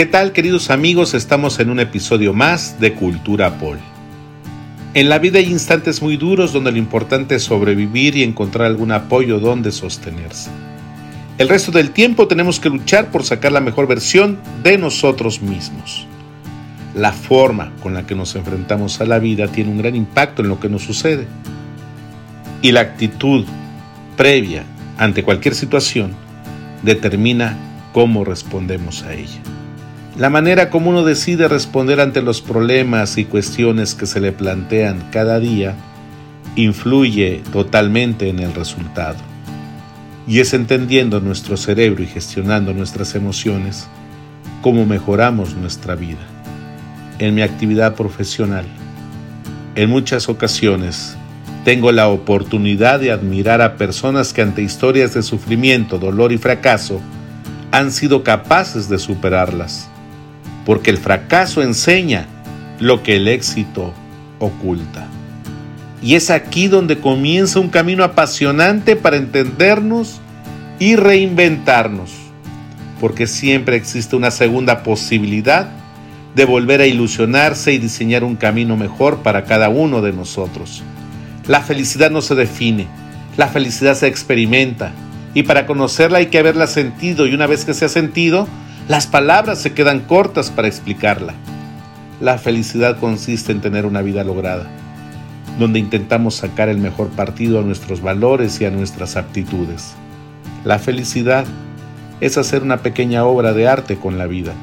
¿Qué tal queridos amigos? Estamos en un episodio más de Cultura Pol. En la vida hay instantes muy duros donde lo importante es sobrevivir y encontrar algún apoyo donde sostenerse. El resto del tiempo tenemos que luchar por sacar la mejor versión de nosotros mismos. La forma con la que nos enfrentamos a la vida tiene un gran impacto en lo que nos sucede. Y la actitud previa ante cualquier situación determina cómo respondemos a ella. La manera como uno decide responder ante los problemas y cuestiones que se le plantean cada día influye totalmente en el resultado. Y es entendiendo nuestro cerebro y gestionando nuestras emociones cómo mejoramos nuestra vida. En mi actividad profesional, en muchas ocasiones tengo la oportunidad de admirar a personas que ante historias de sufrimiento, dolor y fracaso han sido capaces de superarlas, porque el fracaso enseña lo que el éxito oculta. Y es aquí donde comienza un camino apasionante para entendernos y reinventarnos, porque siempre existe una segunda posibilidad de volver a ilusionarse y diseñar un camino mejor para cada uno de nosotros. La felicidad no se define, la felicidad se experimenta y para conocerla hay que haberla sentido y una vez que se ha sentido, las palabras se quedan cortas para explicarla. La felicidad consiste en tener una vida lograda, donde intentamos sacar el mejor partido a nuestros valores y a nuestras aptitudes. La felicidad es hacer una pequeña obra de arte con la vida,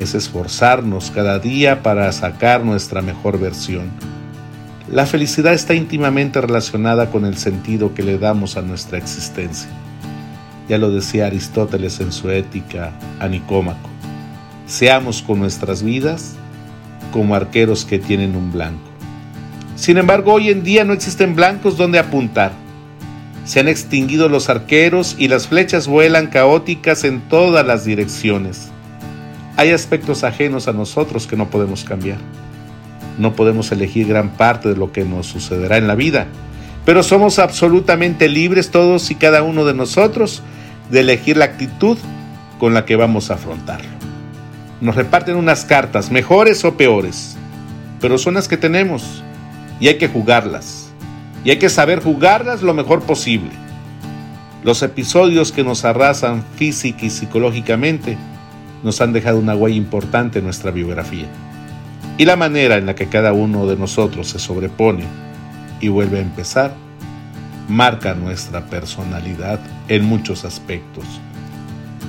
es esforzarnos cada día para sacar nuestra mejor versión la felicidad está íntimamente relacionada con el sentido que le damos a nuestra existencia. Ya lo decía Aristóteles en su ética a Nicómaco. Seamos con nuestras vidas como arqueros que tienen un blanco. Sin embargo, hoy en día no existen blancos donde apuntar. Se han extinguido los arqueros y las flechas vuelan caóticas en todas las direcciones. Hay aspectos ajenos a nosotros que no podemos cambiar no podemos elegir gran parte de lo que nos sucederá en la vida, pero somos absolutamente libres todos y cada uno de nosotros de elegir la actitud con la que vamos a afrontarlo. Nos reparten unas cartas, mejores o peores, pero son las que tenemos y hay que jugarlas. Y hay que saber jugarlas lo mejor posible. Los episodios que nos arrasan física y psicológicamente nos han dejado una huella importante en nuestra biografía y la manera en la que cada uno de nosotros se sobrepone y vuelve a empezar marca nuestra personalidad en muchos aspectos.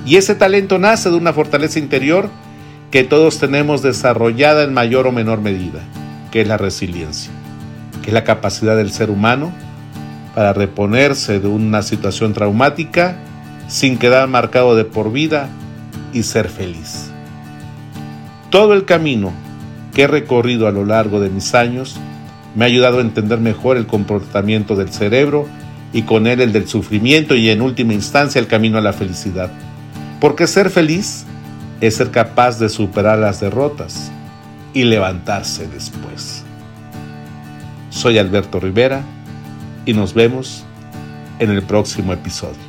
Y ese talento nace de una fortaleza interior que todos tenemos desarrollada en mayor o menor medida, que es la resiliencia, que es la capacidad del ser humano para reponerse de una situación traumática sin quedar marcado de por vida y ser feliz. Todo el camino que he recorrido a lo largo de mis años me ha ayudado a entender mejor el comportamiento del cerebro y con él el del sufrimiento y en última instancia el camino a la felicidad. Porque ser feliz es ser capaz de superar las derrotas y levantarse después. Soy Alberto Rivera y nos vemos en el próximo episodio.